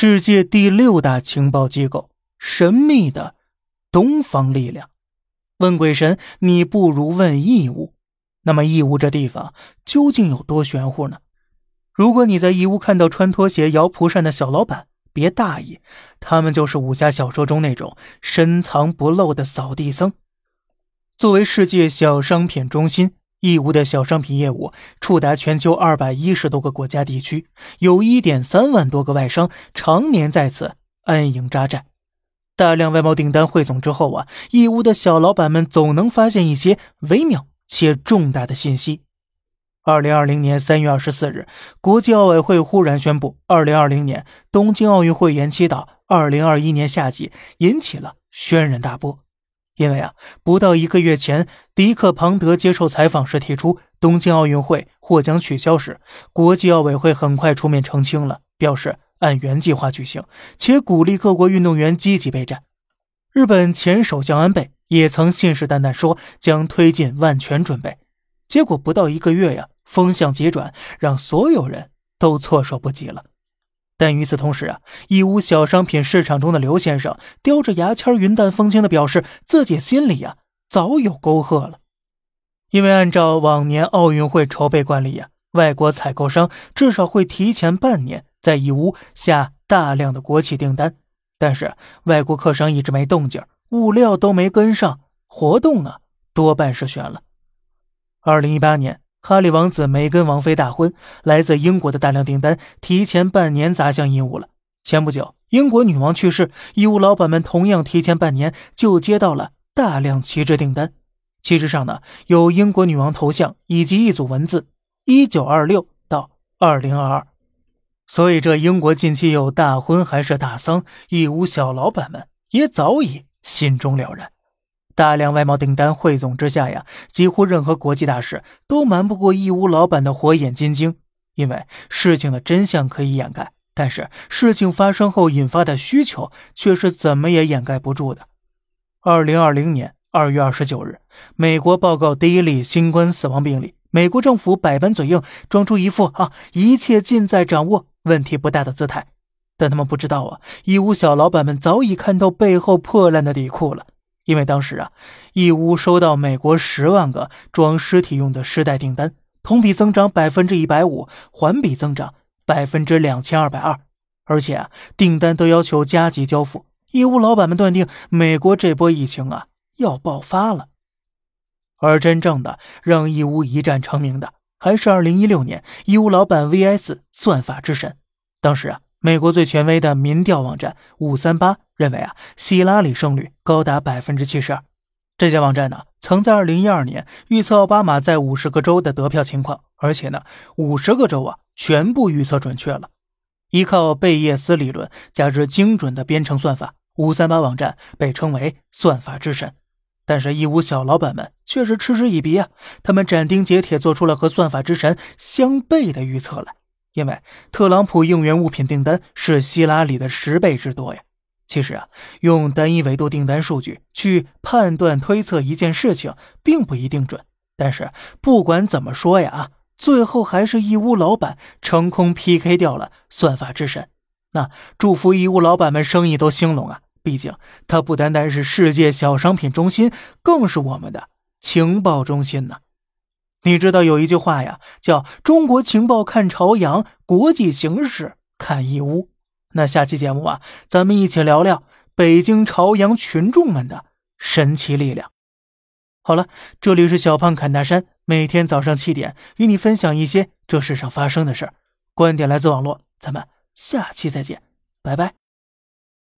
世界第六大情报机构——神秘的东方力量。问鬼神，你不如问义乌。那么义乌这地方究竟有多玄乎呢？如果你在义乌看到穿拖鞋摇蒲扇的小老板，别大意，他们就是武侠小说中那种深藏不露的扫地僧。作为世界小商品中心。义乌的小商品业务触达全球二百一十多个国家地区，有一点三万多个外商常年在此安营扎寨。大量外贸订单汇总之后啊，义乌的小老板们总能发现一些微妙且重大的信息。二零二零年三月二十四日，国际奥委会忽然宣布，二零二零年东京奥运会延期到二零二一年夏季，引起了轩然大波。因为啊，不到一个月前，迪克·庞德接受采访时提出，东京奥运会或将取消时，国际奥委会很快出面澄清了，表示按原计划举行，且鼓励各国运动员积极备战。日本前首相安倍也曾信誓旦旦说将推进万全准备，结果不到一个月呀，风向急转，让所有人都措手不及了。但与此同时啊，义乌小商品市场中的刘先生叼着牙签，云淡风轻的表示，自己心里呀早有沟壑了。因为按照往年奥运会筹备惯例呀，外国采购商至少会提前半年在义乌下大量的国企订单，但是外国客商一直没动静，物料都没跟上，活动啊多半是悬了。二零一八年。哈利王子、梅根王妃大婚，来自英国的大量订单提前半年砸向义乌了。前不久，英国女王去世，义乌老板们同样提前半年就接到了大量旗帜订单。旗帜上呢有英国女王头像以及一组文字：一九二六到二零二二。所以这英国近期有大婚还是大丧，义乌小老板们也早已心中了然。大量外贸订单汇总之下呀，几乎任何国际大事都瞒不过义乌老板的火眼金睛。因为事情的真相可以掩盖，但是事情发生后引发的需求却是怎么也掩盖不住的。二零二零年二月二十九日，美国报告第一例新冠死亡病例，美国政府百般嘴硬，装出一副啊一切尽在掌握、问题不大的姿态。但他们不知道啊，义乌小老板们早已看到背后破烂的底裤了。因为当时啊，义乌收到美国十万个装尸体用的尸袋订单，同比增长百分之一百五，环比增长百分之两千二百二，而且啊，订单都要求加急交付。义乌老板们断定，美国这波疫情啊要爆发了。而真正的让义乌一战成名的，还是二零一六年义乌老板 VS 算法之神。当时啊。美国最权威的民调网站五三八认为啊，希拉里胜率高达百分之七十二。这家网站呢，曾在二零一二年预测奥巴马在五十个州的得票情况，而且呢，五十个州啊全部预测准确了。依靠贝叶斯理论加之精准的编程算法，五三八网站被称为算法之神。但是义乌小老板们却是嗤之以鼻啊，他们斩钉截铁做出了和算法之神相悖的预测来。因为特朗普应援物品订单是希拉里的十倍之多呀。其实啊，用单一维度订单数据去判断推测一件事情，并不一定准。但是不管怎么说呀，啊，最后还是义乌老板成功 PK 掉了算法之神。那祝福义乌老板们生意都兴隆啊！毕竟他不单单是世界小商品中心，更是我们的情报中心呢。你知道有一句话呀，叫“中国情报看朝阳，国际形势看义乌”。那下期节目啊，咱们一起聊聊北京朝阳群众们的神奇力量。好了，这里是小胖侃大山，每天早上七点与你分享一些这世上发生的事儿，观点来自网络。咱们下期再见，拜拜。